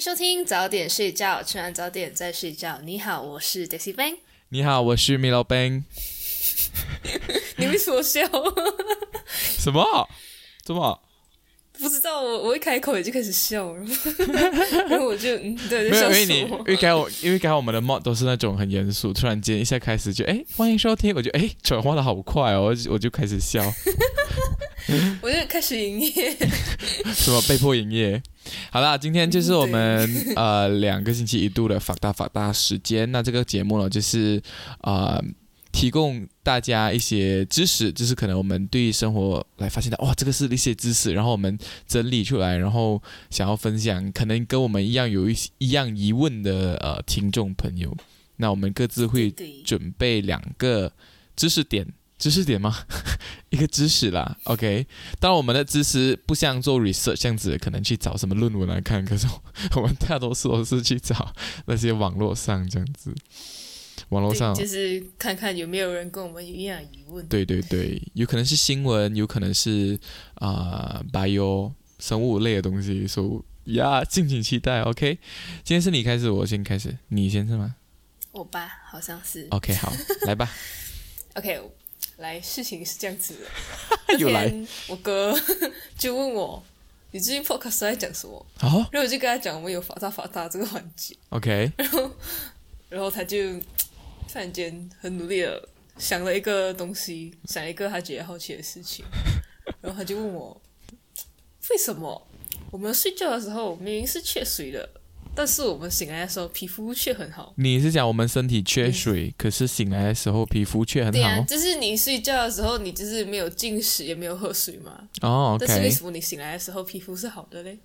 迎收听早点睡觉，吃完早点再睡觉。你好，我是 Daisy Bang。你好，我是 Milo Bang。你为什么笑？什么？怎么？不知道，我我一开口也就开始笑了，然后我就嗯，对，没有，因为你，因为刚我因为刚我们的 mod 都是那种很严肃，突然间一下开始就哎，欢迎收听，我就哎转化的好快哦，我就开始笑，我就开始营业，什么被迫营业？好啦，今天就是我们 呃两个星期一度的法大法大时间，那这个节目呢就是呃。提供大家一些知识，就是可能我们对生活来发现的，哇，这个是一些知识，然后我们整理出来，然后想要分享，可能跟我们一样有一些一样疑问的呃听众朋友，那我们各自会准备两个知识点，知识点吗？一个知识啦，OK。当然我们的知识不像做 research 这样子，可能去找什么论文来看，可是我 们大多数都是去找那些网络上这样子。网络上就是看看有没有人跟我们一样疑问。对对对，有可能是新闻，有可能是啊，bio 生物类的东西。所以呀，敬请期待。OK，今天是你开始，我先开始，你先是吗？我吧，好像是。OK，好，来吧。OK，来，事情是这样子的。又来，我哥 就问我，你最近 Podcast 在讲什么？然后我就跟他讲，我们有法大法大这个环节。OK，然后，然后他就。突然间很努力的想了一个东西，想一个他觉得好奇的事情，然后他就问我：为什么我们睡觉的时候明明是缺水的，但是我们醒来的时候皮肤却很好？你是讲我们身体缺水，可是醒来的时候皮肤却很好？对啊，就是你睡觉的时候，你就是没有进食，也没有喝水嘛。哦。但是为什么你醒来的时候皮肤是好的嘞？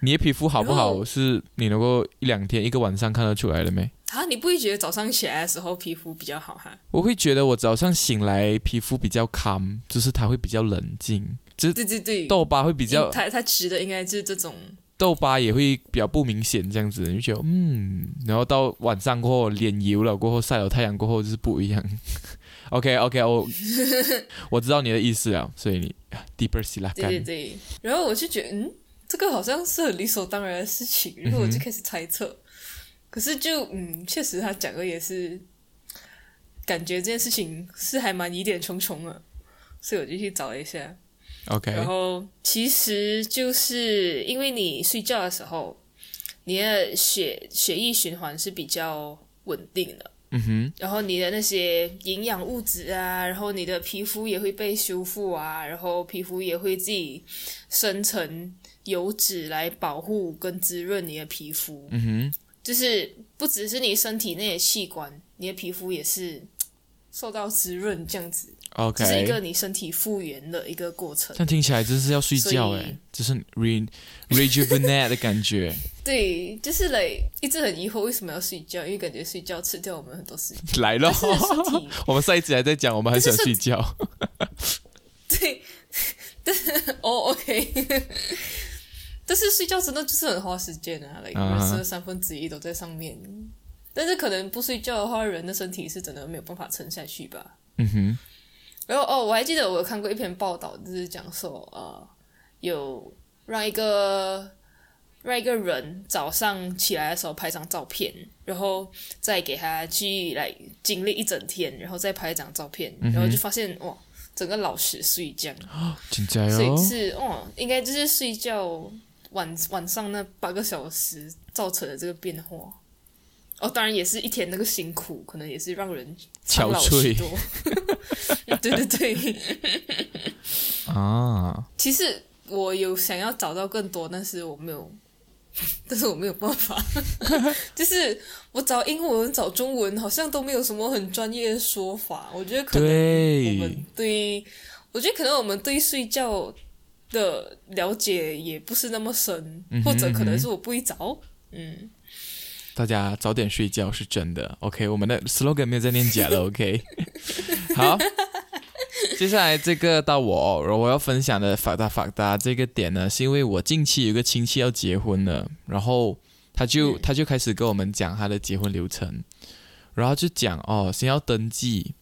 你的皮肤好不好，是你能够一两天、一个晚上看得出来的没？啊，你不会觉得早上起来的时候皮肤比较好哈？我会觉得我早上醒来皮肤比较 calm，就是它会比较冷静。就是对对对，痘疤会比较，它它指的应该就是这种。痘疤也会比较不明显，这样子你就觉得嗯，然后到晚上过后脸油了过后晒了太阳过后就是不一样。OK OK，我 我知道你的意思了，所以你 deeper 洗啦。对对对，然后我就觉得嗯，这个好像是很理所当然的事情，然后我就开始猜测。可是就嗯，确实他讲的也是，感觉这件事情是还蛮疑点重重的，所以我就去找了一下。OK，然后其实就是因为你睡觉的时候，你的血血液循环是比较稳定的，嗯哼，然后你的那些营养物质啊，然后你的皮肤也会被修复啊，然后皮肤也会自己生成油脂来保护跟滋润你的皮肤，嗯哼。就是不只是你身体那些器官，你的皮肤也是受到滋润，这样子，OK，是一个你身体复原的一个过程。但听起来真是要睡觉哎，就是 re rejuvenate 的感觉。对，就是来一直很疑惑为什么要睡觉，因为感觉睡觉吃掉我们很多时间。来了，我们上一集还在讲，我们很喜欢睡觉。对，但是哦，OK。但是睡觉真的就是很花时间啊，来人生的三分之一都在上面。但是可能不睡觉的话，人的身体是真的没有办法撑下去吧。嗯哼。然后哦，我还记得我有看过一篇报道，就是讲说呃，有让一个让一个人早上起来的时候拍张照片，然后再给他去来经历一整天，然后再拍一张照片，然后就发现哇，整个老实睡觉。啊，真的所以是哦，应该就是睡觉。晚晚上那八个小时造成的这个变化，哦，当然也是一天那个辛苦，可能也是让人憔悴多。对 对对，啊，其实我有想要找到更多，但是我没有，但是我没有办法，就是我找英文、找中文，好像都没有什么很专业的说法。我觉得可能我们对，我觉得可能我们对睡觉。的了解也不是那么深，或者可能是我不会找。嗯，大家早点睡觉是真的。OK，我们的 slogan 没有在念假的。OK，好，接下来这个到我，然后我要分享的法达法达这个点呢，是因为我近期有个亲戚要结婚了，然后他就他就开始跟我们讲他的结婚流程，然后就讲哦，先要登记。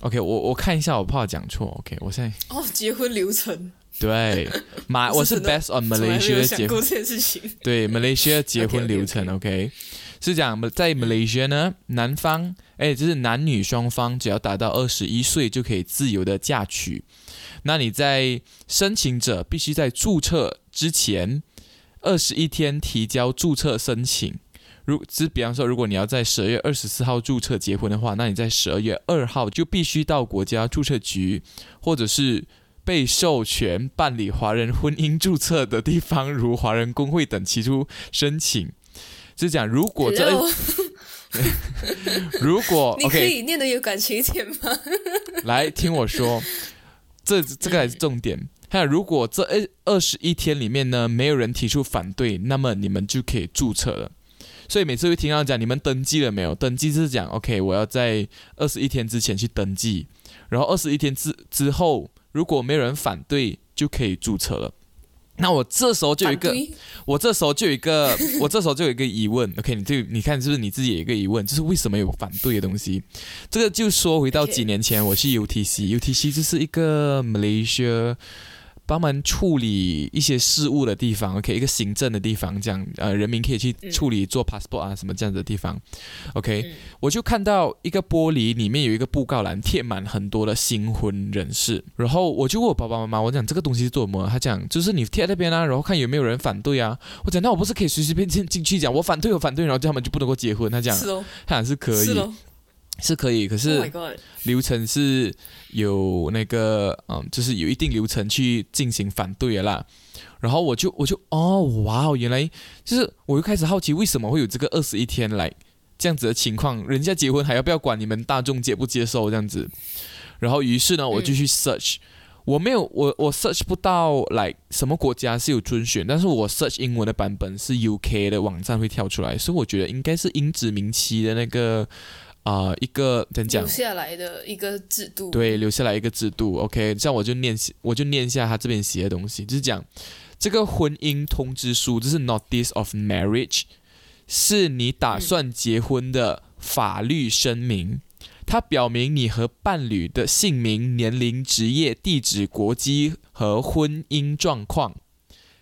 OK，我我看一下，我怕讲错。OK，我现在哦，结婚流程。对，马 我是我是 based on Malaysia 结婚。对 Malaysia 结婚流程 OK，是讲在 Malaysia 呢，男方哎，就是男女双方只要达到二十一岁就可以自由的嫁娶。那你在申请者必须在注册之前二十一天提交注册申请。如只比方说，如果你要在十二月二十四号注册结婚的话，那你在十二月二号就必须到国家注册局或者是被授权办理华人婚姻注册的地方，如华人工会等提出申请。是讲，如果这 如果你可以念的有感情一点吗？来听我说，这这个才是重点。还有，如果这二二十一天里面呢，没有人提出反对，那么你们就可以注册了。所以每次会听到讲你们登记了没有？登记是讲 OK，我要在二十一天之前去登记，然后二十一天之之后，如果没有人反对，就可以注册了。那我这时候就有一个我这时候就有一个，我这时候就有一个疑问。OK，你就你看是不是你自己有一个疑问，就是为什么有反对的东西？这个就说回到几年前，我去 UTC，UTC 就是一个 Malaysia 帮忙处理一些事务的地方，OK，一个行政的地方，这样呃，人民可以去处理做 passport 啊什么这样子的地方，OK，、嗯我就看到一个玻璃里面有一个布告栏，贴满很多的新婚人士，然后我就问我爸爸妈妈，我讲这个东西是做什么？他讲就是你贴在那边啊，然后看有没有人反对啊。我讲那我不是可以随随便便进去讲我反对我反对，然后他们就不能够结婚？他讲是哦，他讲是可以，是可以，可是。，Oh 流程是有那个嗯，就是有一定流程去进行反对的啦。然后我就我就哦哇哦，原来就是我又开始好奇为什么会有这个二十一天来这样子的情况，人家结婚还要不要管你们大众接不接受这样子？然后于是呢，我就去 search，、我没有我我 search 不到来什么国家是有遵循，但是我 search 英文的版本是 UK 的网站会跳出来，所以我觉得应该是英殖民期的那个啊、一个怎讲留？下来的一个制度。对，留下来一个制度。OK，这样我就念，我就念一下他这边写的东西，就是讲这个婚姻通知书，这是 Notice of Marriage，是你打算结婚的法律声明。它表明你和伴侣的姓名、年龄、职业、地址、国籍和婚姻状况。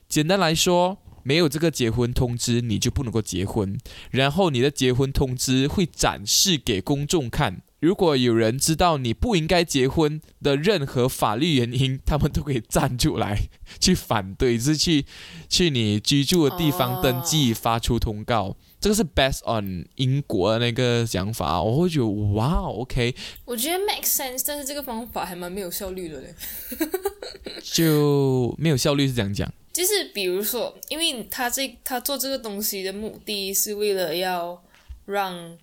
简单来说，没有这个结婚通知，你就不能够结婚。然后你的结婚通知会展示给公众看。如果有人知道你不应该结婚的任何法律原因，他们都可以站出来去反对，是去去你居住的地方登记、发出通告。这个是 based on 英国的那个想法，我会觉得哇，OK，我觉得 make sense，但是这个方法还蛮没有效率的嘞。就没有效率是这样讲。就是比如说，因为他这他做这个东西的目的是为了要让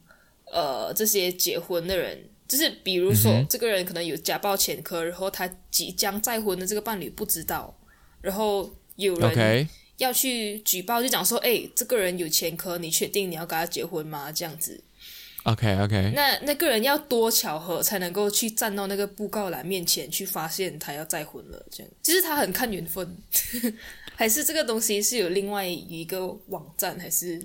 呃这些结婚的人，就是比如说、这个人可能有家暴前科，然后他即将再婚的这个伴侣不知道，然后有人要去举报，就讲说，哎，这个人有前科，你确定你要跟他结婚吗？这样子，OK OK，那那个人要多巧合才能够去站到那个布告栏面前去发现他要再婚了，这样，其实他很看缘分，还是这个东西是有另外一个网站，还是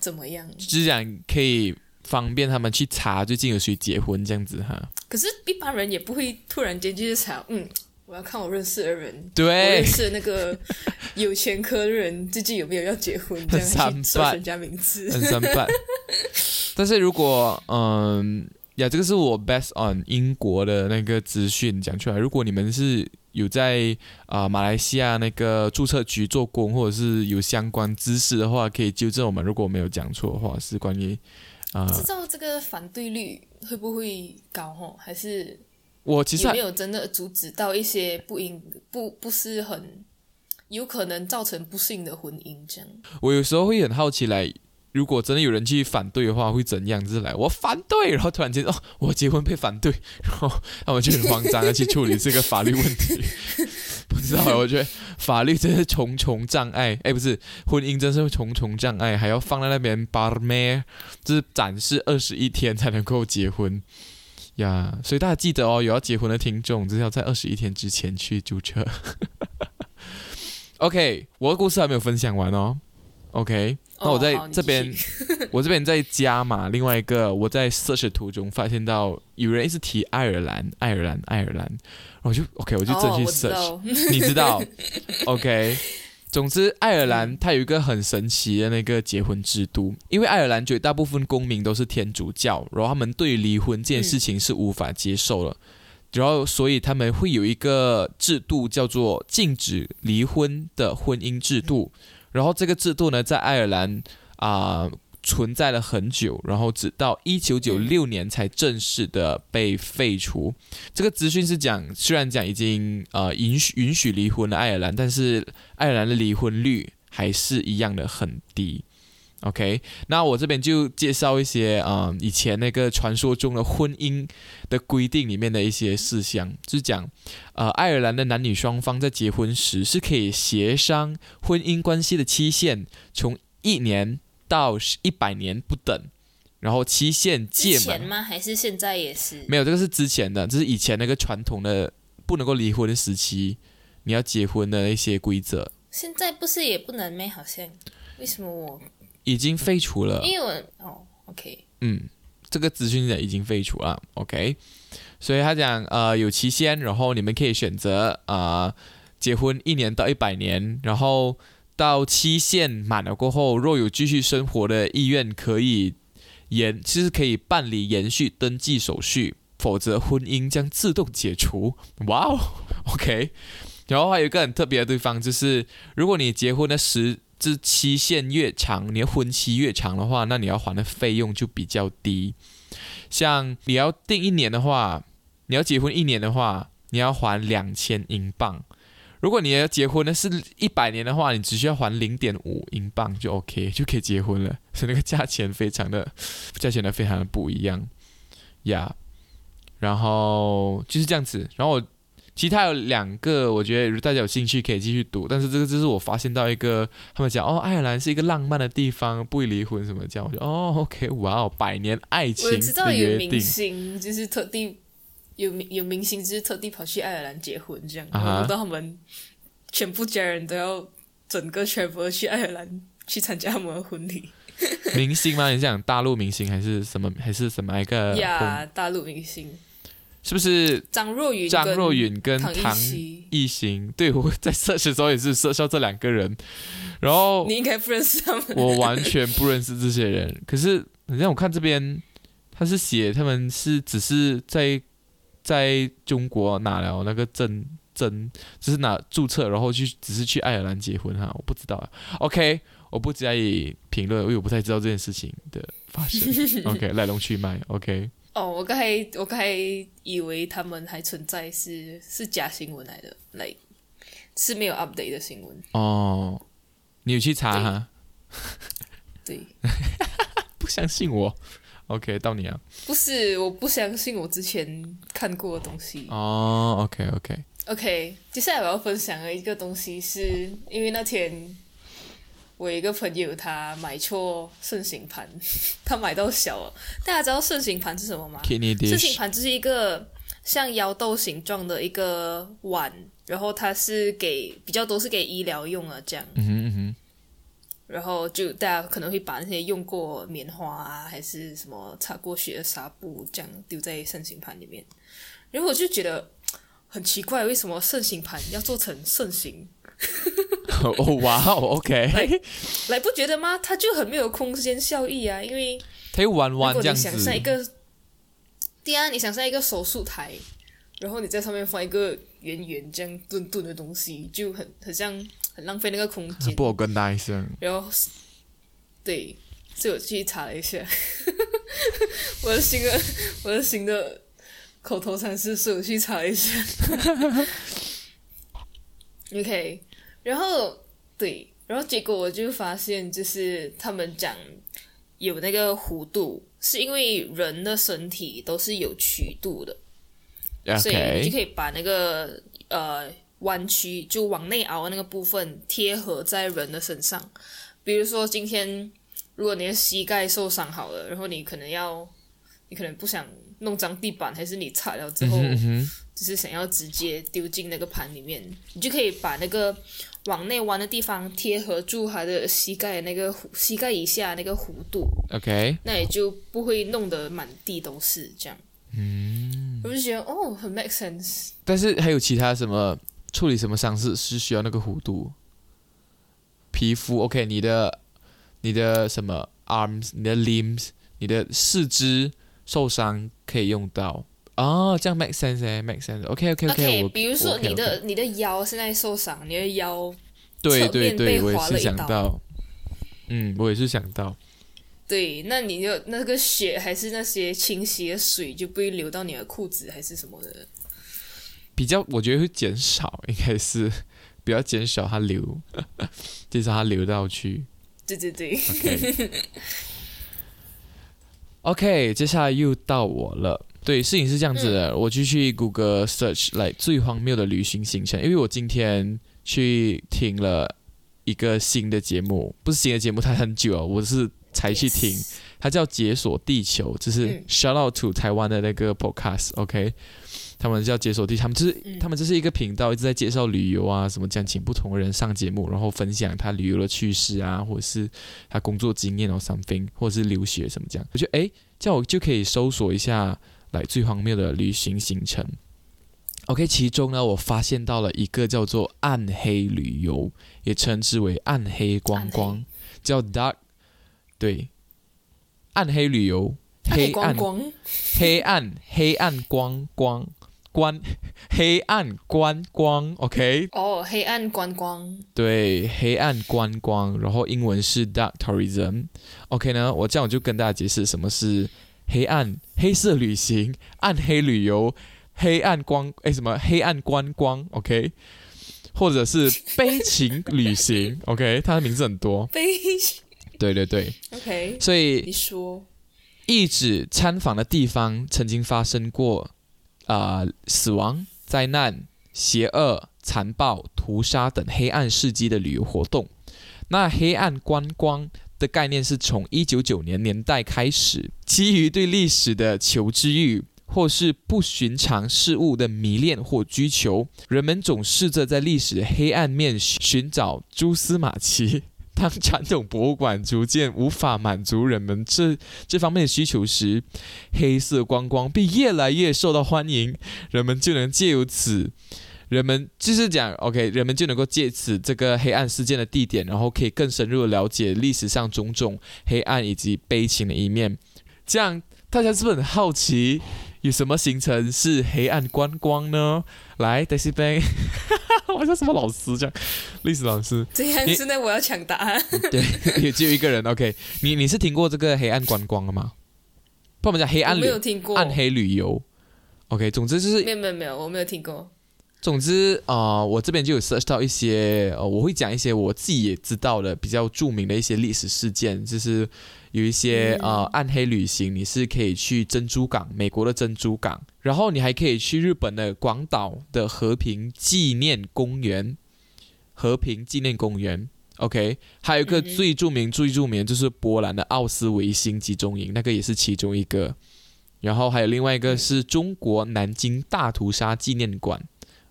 怎么样？就是讲可以方便他们去查最近有谁结婚这样子哈。可是，一般人也不会突然间就是想，嗯，我要看我认识的人，我对认，识的那个有前科的人最近有没有要结婚，这样三去搜人家名字。很三半。但是如果嗯呀，这个是我 based on 英国的那个资讯讲出来。如果你们是有在啊、马来西亚那个注册局做工，或者是有相关知识的话，可以纠正我们。如果我没有讲错的话，是关于啊、不知道这个反对率会不会高哦？还是我其实有没有真的阻止到一些不应不不是很有可能造成不幸的婚姻？这样我有时候会很好奇来。如果真的有人去反对的话，会怎样？就是来我反对，然后突然间哦，我结婚被反对，然后他们就很慌张的去处理这个法律问题。不知道，我觉得法律真是重重障碍。哎，不是，婚姻真是重重障碍，还要放在那边 bar m 就是展示二十一天才能够结婚呀。所以大家记得哦，有要结婚的听众，就是要在二十一天之前去注册。OK，我的故事还没有分享完哦。OK。那我在这边 我这边在加嘛，另外一个我在 search 途中发现到有人一直提爱尔兰，爱尔兰，爱尔兰，然后我就 OK，我就真去哦我知 search，、道你知道？OK，总之爱尔兰它有一个很神奇的那个结婚制度，因为爱尔兰绝大部分公民都是天主教，然后他们对于离婚这件事情是无法接受了。然后，所以他们会有一个制度叫做禁止离婚的婚姻制度。然后这个制度呢，在爱尔兰啊、存在了很久，然后直到一九九六年才正式的被废除。这个资讯是讲，虽然讲已经呃允许允许离婚的爱尔兰，但是爱尔兰的离婚率还是一样的很低。OK，那我这边就介绍一些啊、呃以前那个传说中的婚姻的规定里面的一些事项，就是讲呃爱尔兰的男女双方在结婚时是可以协商婚姻关系的期限，从一年到一百年不等，然后期限之届满。吗？还是现在也是？没有，这个是之前的，这是以前那个传统的不能够离婚的时期，你要结婚的一些规则现在不是也不能咩？好像为什么我？已经废除了。因为我哦，OK，嗯，这个资讯已经废除了，OK。所以他讲呃有期限，然后你们可以选择呃结婚一年到一百年，然后到期限满了过后，若有继续生活的意愿，可以延，其实可以办理延续登记手续，否则婚姻将自动解除。哇哦，OK。然后还有一个很特别的地方，就是如果你结婚的时这期限越长，你的婚期越长的话，那你要还的费用就比较低。像你要订一年的话，你要结婚一年的话，你要还两千英镑。如果你要结婚的是一百年的话，你只需要还零点五英镑就 OK，就可以结婚了。所以那个价钱非常的，价钱呢非常的不一样呀。然后就是这样子。然后我其他有两个，我觉得如大家有兴趣可以继续读，但是这个就是我发现到一个，他们讲哦，爱尔兰是一个浪漫的地方，不会离婚什么这样，我就哦，OK，哇哦，百年爱情我知道有明星就是特地有明有明星就是特地跑去爱尔兰结婚这样，啊哈我不知道他们全部家人都要整个 travel 去爱尔兰去参加他们的婚礼明星吗？你讲大陆明星还是什么？还是什么一个婚？呀大陆明星是不是张若昀、张若昀跟唐唐艺昕，对，我在 search 的时候也是 search 到这两个人，然后你应该不认识他们。我完全不认识这些人。可是，好像我看这边他是写他们是只是在在中国拿了那个证证，只是拿注册，然后去只是去爱尔兰结婚哈，我不知道啊。OK，我不加以评论，因为我不太知道这件事情的发生。OK，来龙去脉。OK，哦，我刚才我刚才以为他们还存在是是假新闻来的，来是没有 update 的新闻。哦，你有去查哈？对，不相信我。OK，到你啊。不是我不相信我之前看过的东西。哦，OK OK，OK，接下来我要分享的一个东西是，因为那天我一个朋友他买错盛行盘，他买到小了。大家知道盛行盘是什么吗盛行 dish。盘就是一个像腰豆形状的一个碗，然后它是给比较多是给医疗用的这样。嗯哼嗯哼。然后就大家可能会把那些用过棉花啊，还是什么擦过血的纱布这样丢在盛行盘里面。然后我就觉得很奇怪，为什么盛行盘要做成盛行？哦哇哦，OK，来不觉得吗？它就很没有空间效益啊！因为它又弯弯这样子。想象一个，对啊，你想象一个手术台，然后你在上面放一个圆圆这样钝钝的东西，就很很像很浪费那个空间。不我跟大一声。然后，对，所以我去查了一下，我的新的我的新的口头禅是，所以我去查了一下。OK，然后对，然后结果我就发现，就是他们讲有那个弧度，是因为人的身体都是有曲度的。所以你就可以把那个呃弯曲就往内凹的那个部分贴合在人的身上。比如说今天如果你的膝盖受伤好了，然后你可能要你可能不想弄脏地板，还是你擦了之后嗯哼嗯哼只是想要直接丢进那个盘里面，你就可以把那个往内弯的地方贴合住他的膝盖的那个弧膝盖以下那个弧度，OK，那也就不会弄得满地都是这样。嗯，我就觉得哦，很 make sense。但是还有其他什么处理什么伤势是需要那个弧度？皮肤？OK，你的你的什么 arms，你的 limbs，你的四肢受伤可以用到哦，这样 make sense 哎，make sense。OK OK OK，我比如说你的你的腰现在受伤，你的腰对对对，被我也是想到，嗯，我也是想到，对，那你就那个血还是那些清洗的水就不会流到你的裤子还是什么的。比较我觉得会减少，应该是 比较减少它流，减少它流到去。对对对，OK，, OK，接下来又到我了。对，事情是这样子的，我就去谷歌 search 来最荒谬的旅行行程，因为我今天去听了一个新的节目，不是新的节目，它很久了，我是才去听它叫《解锁地球》，就是嗯。shout out to 台湾的那个 podcast，OK，、他们叫解锁地，他们就是、嗯。他们这是一个频道，一直在介绍旅游啊，什么这样请不同的人上节目，然后分享他旅游的趣事啊，或者是他工作经验哦 something，或者是留学什么这样。我觉得诶，这样我就可以搜索一下来最荒谬的旅行行程。OK，其中呢，我发现到了一个叫做暗黑旅游，也称之为暗黑观光，叫 dark，对，暗黑旅游，黑黑暗光光，黑暗黑暗光光观黑暗观光，OK，哦，黑暗观光，对，黑暗观光，然后英文是 dark tourism，OK 呢，我这样我就跟大家解释什么是黑暗黑色旅行、暗黑旅游、黑暗光哎什么黑暗观光，OK，或者是悲情旅行，OK，它的名字很多，悲情。对对对，，OK，所以你说，意指参访的地方曾经发生过啊、呃死亡、灾难、邪恶、残暴、屠杀等黑暗事迹的旅游活动。那黑暗观光的概念是从一九九年年代开始，基于对历史的求知欲。或是不寻常事物的迷恋或追求，人们总试着在历史黑暗面寻找蛛丝马迹。当传统博物馆逐渐无法满足人们这这方面的需求时，黑色观光便越来越受到欢迎，人们就能借由此，人们就是讲，OK，人们就能够借此这个黑暗事件的地点，然后可以更深入的了解历史上种种黑暗以及悲情的一面。这样大家是不是很好奇，有什么行程是黑暗观光呢？来 d a i s y Bang，我像什么老师这样，历史老师。这样你现在我要抢答案。对，也只有一个人。OK，你你是听过这个黑暗观光了吗？不，我们讲黑暗旅没有听过，暗黑旅游。OK，总之就是没有没有没有，我没有听过。总之啊、呃我这边就有 search 到一些，呃，我会讲一些我自己也知道的比较著名的一些历史事件，就是有一些、嗯呃暗黑旅行，你是可以去珍珠港，美国的珍珠港，然后你还可以去日本的广岛的和平纪念公园，和平纪念公园。OK，还有一个最著名、最著名的就是波兰的奥斯维辛集中营，那个也是其中一个。然后还有另外一个是中国南京大屠杀纪念馆。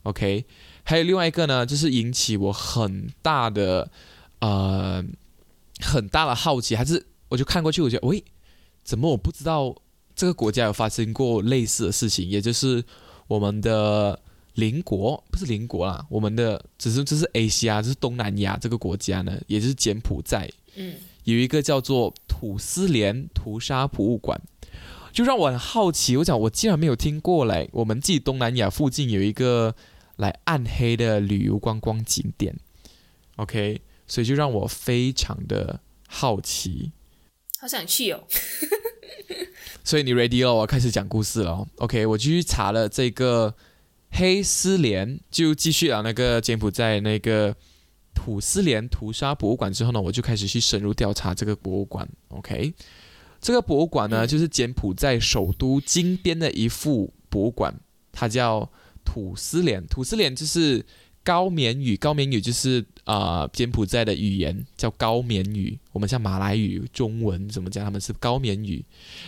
OK，还有另外一个呢，就是引起我很大的呃很大的好奇，还是我就看过去，我觉得喂，怎么我不知道这个国家有发生过类似的事情？也就是我们的邻国不是邻国啦，我们的只是这是 A 西亚，就是东南亚这个国家呢，也就是柬埔寨嗯，有一个叫做土司连屠杀博物馆。就让我很好奇，我想我竟然没有听过来，我们自己东南亚附近有一个来暗黑的旅游观光景点，OK，所以就让我非常的好奇。好想去哦。所以你 ready 了，我要开始讲故事了哦。OK，我继续查了这个黑丝连，就继续了那个柬埔寨那个土丝连屠杀博物馆之后呢，我就开始去深入调查这个博物馆。OK，这个博物馆呢，嗯就是柬埔寨首都金边的一副博物馆，它叫土司连。土司连就是高棉语，高棉语就是啊、呃柬埔寨的语言叫高棉语，我们像马来语、中文怎么讲，他们是高棉语。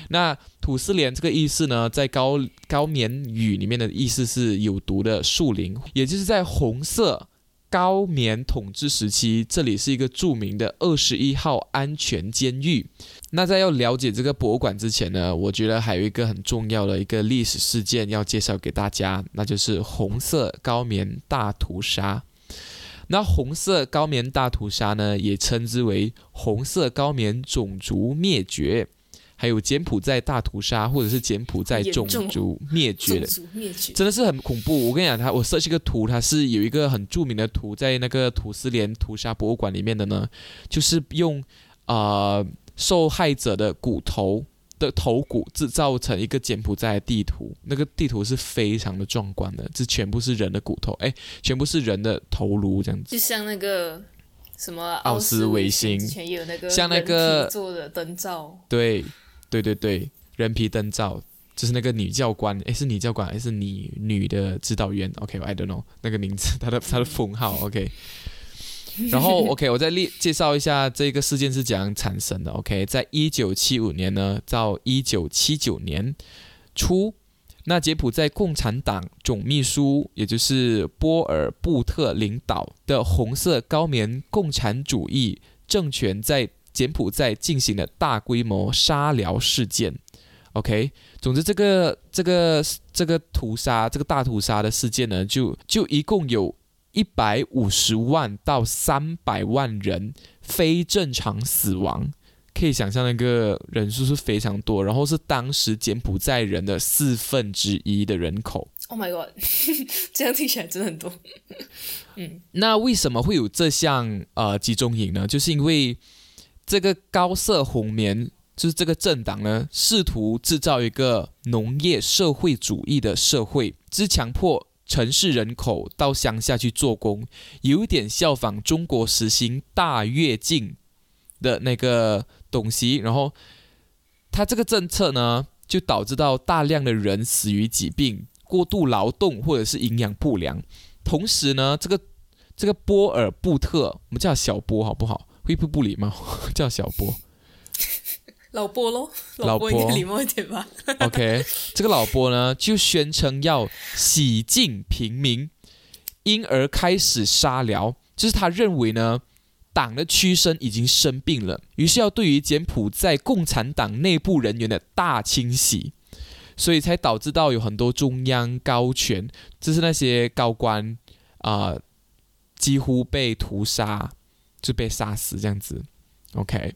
那土司连这个意思呢，在高高棉语里面的意思是有毒的树林，也就是在红色高棉统治时期，这里是一个著名的二十一号安全监狱。那在要了解这个博物馆之前呢，我觉得还有一个很重要的一个历史事件要介绍给大家，那就是红色高棉大屠杀。那红色高棉大屠杀呢，也称之为红色高棉种族灭绝。还有柬埔寨大屠杀，或者是柬埔寨种族灭绝。的，真的是很恐怖。我跟你讲，他我设计一个图，它是有一个很著名的图，在那个土司连屠杀博物馆里面的呢，就是用啊受害者的骨头的头骨制造成一个柬埔寨的地图，那个地图是非常的壮观的，这全部是人的骨头，哎，全部是人的头颅这样子，就像那个什么奥斯维辛。之前有那个像那个做的灯罩，对。对对对，人皮灯罩就是那个女教官，诶，是女教官还是女女的指导员？OK，I don't know 那个名字，她的她的封号。OK，然后 OK，我再列介绍一下这个事件是怎样产生的。OK，在一九七五年呢到一九七九年初，那柬埔寨共产党总秘书，也就是波尔布特领导的红色高棉共产主义政权在。柬埔寨进行了大规模杀疗事件，OK，总之这个这个这个屠杀这个大屠杀的事件呢，就就一共有一百五十万到三百万人非正常死亡，可以想象那个人数是非常多，然后是当时柬埔寨人的四分之一的人口。Oh my god，这样听起来真的很多。嗯，那为什么会有这项呃集中营呢？就是因为。这个高色红棉就是这个政党呢，试图制造一个农业社会主义的社会，之强迫城市人口到乡下去做工，有点效仿中国实行大跃进的那个东西。然后，他这个政策呢，就导致到大量的人死于疾病、过度劳动或者是营养不良。同时呢，这个这个波尔布特，我们叫小波好不好？会不不礼貌，叫小波，老波喽，老波应该礼貌一点吧。OK，这个老波呢就宣称要洗净平民，因而开始杀疗。就是他认为呢，党的屈身已经生病了，于是要对于柬埔寨共产党内部人员的大清洗，所以才导致到有很多中央高权，就是那些高官啊，几乎被屠杀。就被杀死这样子，OK，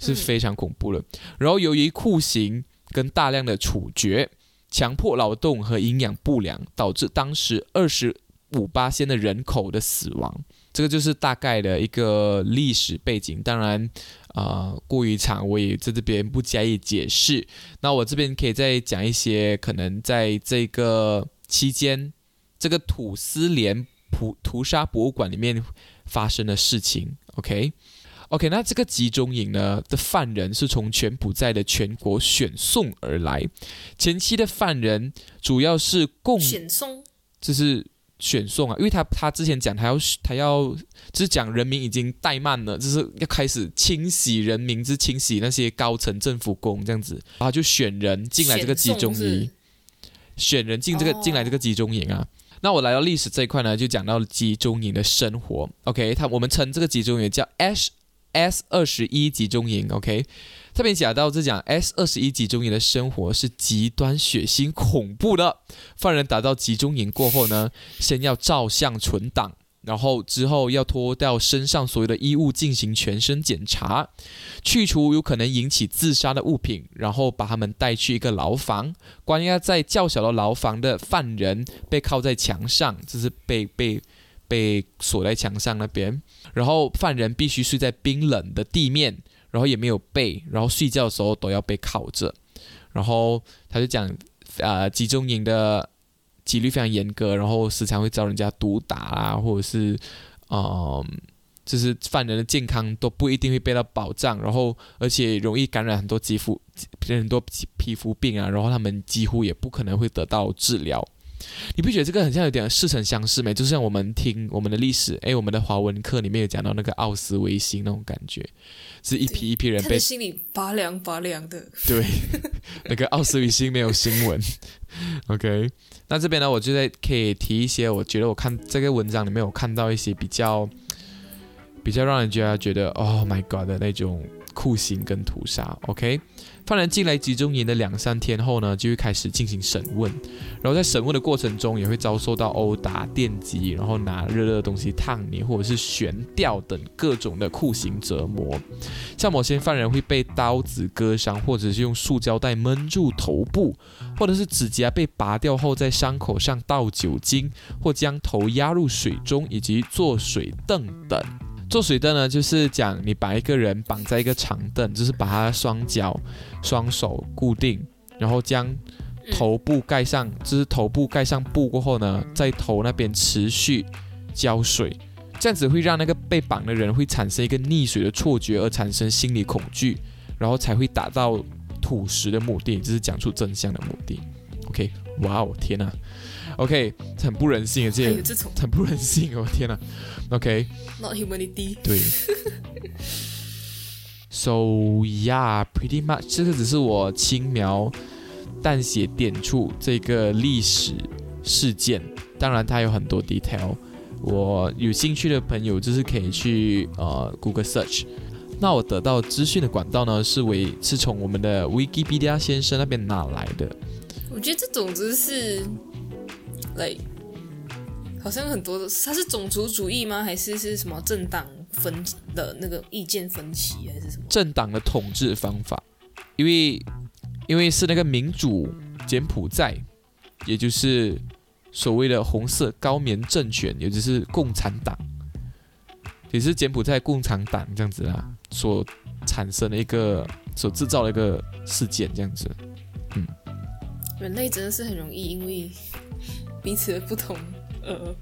是非常恐怖的。然后由于酷刑跟大量的处决、强迫劳动和营养不良，导致当时二十五八仙的人口的死亡。这个就是大概的一个历史背景。当然，啊，过于长，我也在这边不加以解释。那我这边可以再讲一些可能在这个期间，这个土司连屠屠杀博物馆里面。发生的事情，OK，OK，那这个集中营呢的犯人是从柬埔寨的全国选送而来，前期的犯人主要是共选送，就是选送啊，因为他他之前讲他要他要就是讲人民已经怠慢了，就是要开始清洗人民，之清洗那些高层政府工这样子，然后就选人进来这个集中营，选人进这个进来这个集中营啊。那我来到历史这一块呢，就讲到集中营的生活。OK，他我们称这个集中营叫 S S 二十一集中营。OK，特别讲到这讲 S 二十一集中营的生活是极端血腥恐怖的。犯人打到集中营过后呢，先要照相存档。然后之后要脱掉身上所有的衣物进行全身检查，去除有可能引起自杀的物品，然后把他们带去一个牢房，关押在较小的牢房的犯人被靠在墙上，就是被被被锁在墙上那边，然后犯人必须睡在冰冷的地面，然后也没有被，然后睡觉的时候都要被靠着，然后他就讲，呃，集中营的。纪律非常严格，然后时常会遭人家毒打啊，或者是，嗯，就是犯人的健康都不一定会被到保障，然后而且容易感染很多肌肤，很多皮肤病啊，然后他们几乎也不可能会得到治疗。你不觉得这个很像有点似曾相识没？就像我们听我们的历史，哎，我们的华文课里面有讲到那个奥斯维辛那种感觉，是一批一批人被心里拔凉拔凉的。对，那个奥斯维辛没有新闻。OK，那这边呢，我就在可以提一些，我觉得我看这个文章里面，我看到一些比较比较让人觉得觉得 Oh my God 的那种酷刑跟屠杀。OK，犯人进来集中营的两三天后呢，就会开始进行审问，然后在审问的过程中也会遭受到殴打、电击，然后拿热热的东西烫你，或者是悬吊等各种的酷刑折磨。像某些犯人会被刀子割伤，或者是用塑胶袋闷住头部，或者是指甲被拔掉后在伤口上倒酒精，或将头压入水中，以及坐水凳等。坐水凳呢，就是讲你把一个人绑在一个长凳，就是把他双脚、双手固定，然后将头部盖上，就是头部盖上布过后呢，在头那边持续浇水，这样子会让那个被绑的人会产生一个溺水的错觉，而产生心理恐惧，然后才会达到吐食的目的，就是讲出真相的目的。OK，哇哦，天呐！OK，很不人性啊，这很不人性哦，天呐！OK。not humanity。对。So yeah, pretty much，这个只是我轻描淡写点出这个历史事件，当然它有很多 detail。我有兴趣的朋友就是可以去呃 Google search。那我得到资讯的管道呢，是为是从我们的 Wikipedia 先生那边拿来的。我觉得这种子是累好像很多的，它是种族主义吗？还是是什么政党分的那个意见分歧，还是什么？政党的统治方法，因为因为是那个民主柬埔寨，也就是所谓的红色高棉政权，也就是共产党，也是柬埔寨共产党这样子啊，所产生的一个所制造的一个事件这样子。人类真的是很容易因为彼此的不同，而，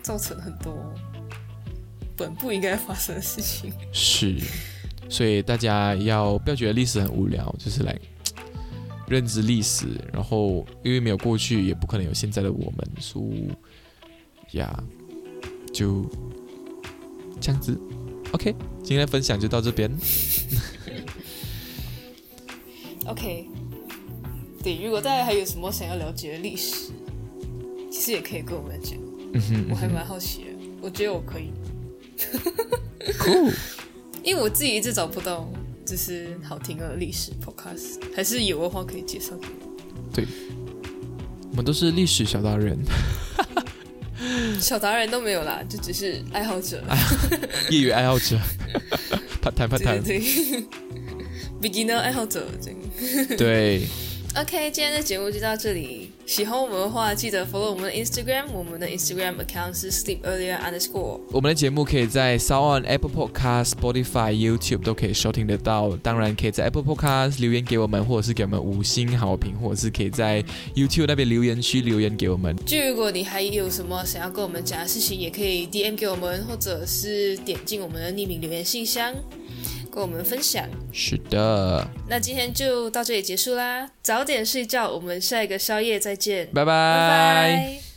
造成很多本不应该发生的事情。是，所以大家要不要觉得历史很无聊，就是来 认知历史，然后因为没有过去，也不可能有现在的我们，所以呀，就这样子。OK，今天的分享就到这边。OK，对，如果大家还有什么想要了解的历史，其实也可以跟我们讲，嗯哼我还蛮好奇的。我觉得我可以，，Cool，因为我自己一直找不到就是好听的历史 podcast，还是有的话可以介绍给我。对我们都是历史小达人，小达人都没有啦，就只是爱好者。业余爱好者，拍谈拍谈，对对对，beginner 爱好者。对，OK，今天的节目就到这里。喜欢我们的话，记得 follow 我们的 Instagram，我们的 Instagram account 是 sleep earlier underscore。我们的节目可以在 Sound Apple Podcast、Spotify、YouTube 都可以收听得到。当然，可以在 Apple Podcast 留言给我们，或者是给我们五星好评，或者是可以在 YouTube 那边留言区留言给我们。就如果你还有什么想要跟我们讲的事情，也可以 DM 给我们，或者是点进我们的匿名留言信箱跟我们分享。是的，那今天就到这里结束啦，早点睡觉，我们下一个宵夜再见，拜拜。拜拜